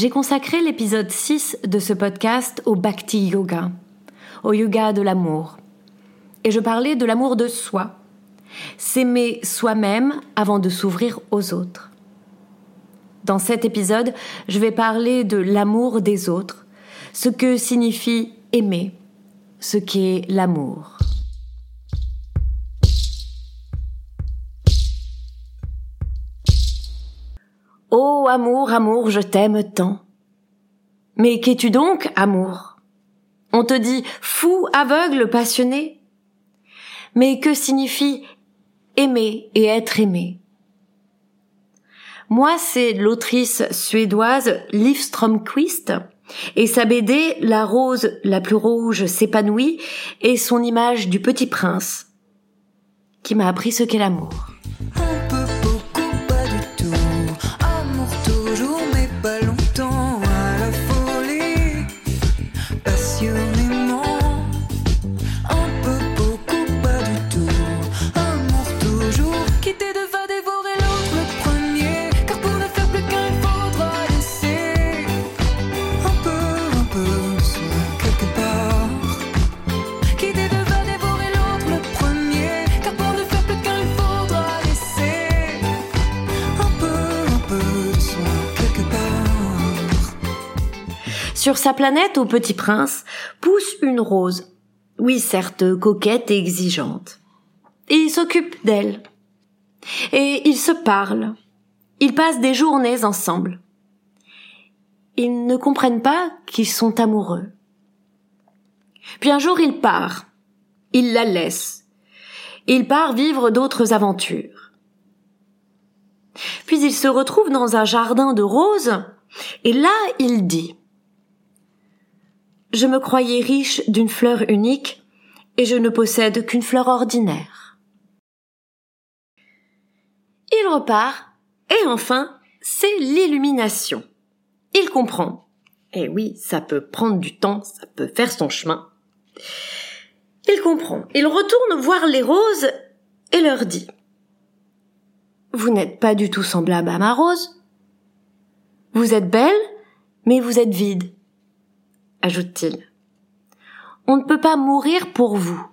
J'ai consacré l'épisode 6 de ce podcast au Bhakti Yoga, au yoga de l'amour. Et je parlais de l'amour de soi, s'aimer soi-même avant de s'ouvrir aux autres. Dans cet épisode, je vais parler de l'amour des autres, ce que signifie aimer, ce qu'est l'amour. Ô amour, amour, je t'aime tant. Mais qu'es-tu donc, amour? On te dit fou, aveugle, passionné. Mais que signifie aimer et être aimé? Moi, c'est l'autrice suédoise Liv Stromquist et sa BD La rose la plus rouge s'épanouit et son image du petit prince qui m'a appris ce qu'est l'amour. Sur sa planète au Petit Prince pousse une rose. Oui, certes, coquette et exigeante. Il s'occupe d'elle. Et ils se parlent. Ils passent des journées ensemble. Ils ne comprennent pas qu'ils sont amoureux. Puis un jour il part. Il la laisse. Il part vivre d'autres aventures. Puis il se retrouve dans un jardin de roses, et là il dit je me croyais riche d'une fleur unique, et je ne possède qu'une fleur ordinaire. Il repart, et enfin, c'est l'illumination. Il comprend. Et oui, ça peut prendre du temps, ça peut faire son chemin. Il comprend. Il retourne voir les roses et leur dit Vous n'êtes pas du tout semblable à ma rose. Vous êtes belle, mais vous êtes vide ajoute-t-il. On ne peut pas mourir pour vous.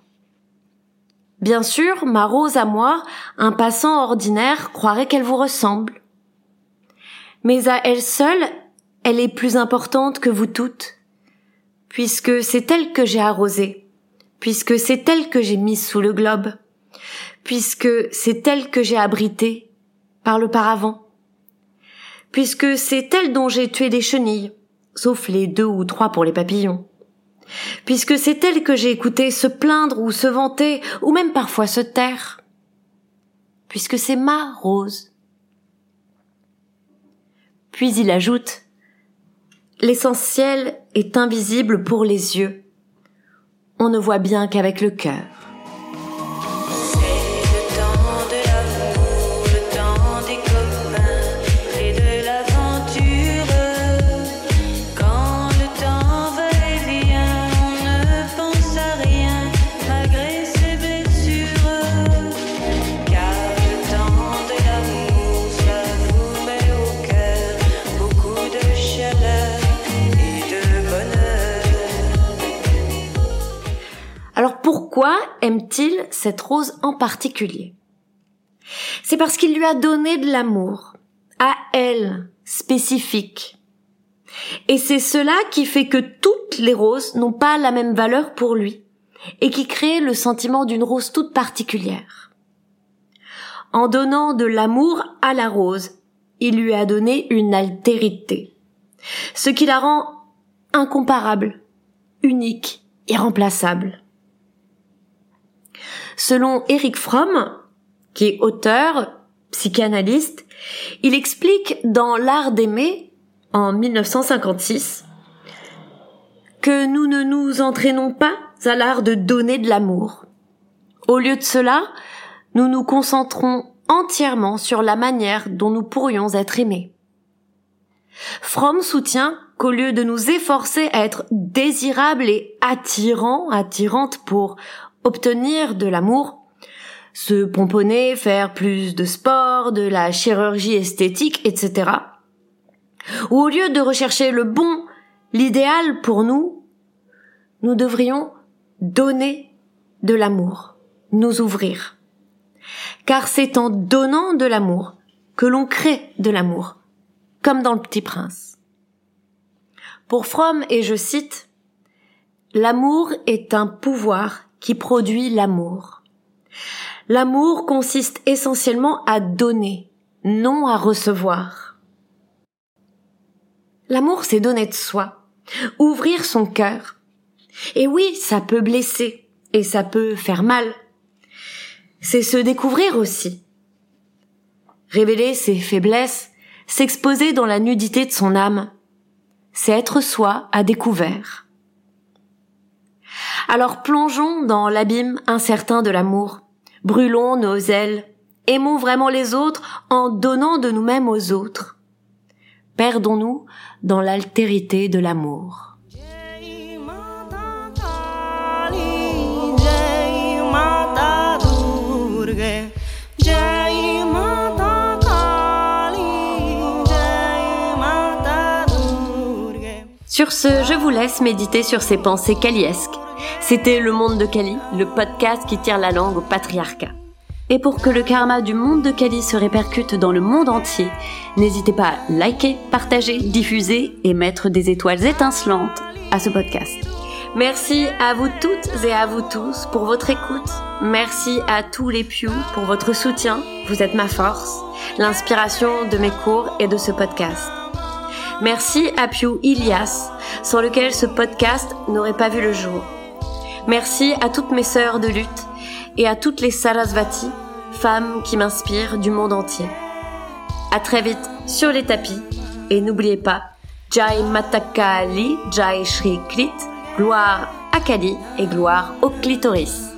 Bien sûr, ma rose à moi, un passant ordinaire croirait qu'elle vous ressemble. Mais à elle seule, elle est plus importante que vous toutes, puisque c'est elle que j'ai arrosée, puisque c'est elle que j'ai mise sous le globe, puisque c'est elle que j'ai abritée par le paravent, puisque c'est elle dont j'ai tué des chenilles, sauf les deux ou trois pour les papillons. Puisque c'est elle que j'ai écouté se plaindre ou se vanter, ou même parfois se taire. Puisque c'est ma rose. Puis il ajoute L'essentiel est invisible pour les yeux. On ne voit bien qu'avec le cœur. Pourquoi aime-t-il cette rose en particulier? C'est parce qu'il lui a donné de l'amour, à elle, spécifique. Et c'est cela qui fait que toutes les roses n'ont pas la même valeur pour lui, et qui crée le sentiment d'une rose toute particulière. En donnant de l'amour à la rose, il lui a donné une altérité, ce qui la rend incomparable, unique, irremplaçable. Selon Eric Fromm, qui est auteur, psychanalyste, il explique dans L'art d'aimer, en 1956, que nous ne nous entraînons pas à l'art de donner de l'amour. Au lieu de cela, nous nous concentrons entièrement sur la manière dont nous pourrions être aimés. Fromm soutient qu'au lieu de nous efforcer à être désirables et attirants, attirantes pour obtenir de l'amour, se pomponner, faire plus de sport, de la chirurgie esthétique, etc. Ou au lieu de rechercher le bon, l'idéal pour nous, nous devrions donner de l'amour, nous ouvrir. Car c'est en donnant de l'amour que l'on crée de l'amour, comme dans le petit prince. Pour Fromm, et je cite, L'amour est un pouvoir qui produit l'amour. L'amour consiste essentiellement à donner, non à recevoir. L'amour, c'est donner de soi, ouvrir son cœur. Et oui, ça peut blesser, et ça peut faire mal. C'est se découvrir aussi. Révéler ses faiblesses, s'exposer dans la nudité de son âme, c'est être soi à découvert. Alors plongeons dans l'abîme incertain de l'amour. Brûlons nos ailes. Aimons vraiment les autres en donnant de nous-mêmes aux autres. Perdons-nous dans l'altérité de l'amour. Sur ce, je vous laisse méditer sur ces pensées caliesques. C'était Le Monde de Kali, le podcast qui tire la langue au patriarcat. Et pour que le karma du monde de Kali se répercute dans le monde entier, n'hésitez pas à liker, partager, diffuser et mettre des étoiles étincelantes à ce podcast. Merci à vous toutes et à vous tous pour votre écoute. Merci à tous les Pew pour votre soutien. Vous êtes ma force, l'inspiration de mes cours et de ce podcast. Merci à Pew Ilias, sans lequel ce podcast n'aurait pas vu le jour. Merci à toutes mes sœurs de lutte et à toutes les Sarasvati, femmes qui m'inspirent du monde entier. À très vite sur les tapis et n'oubliez pas Jai Matakali, Jai Shri Klit, gloire à Kali et gloire au clitoris.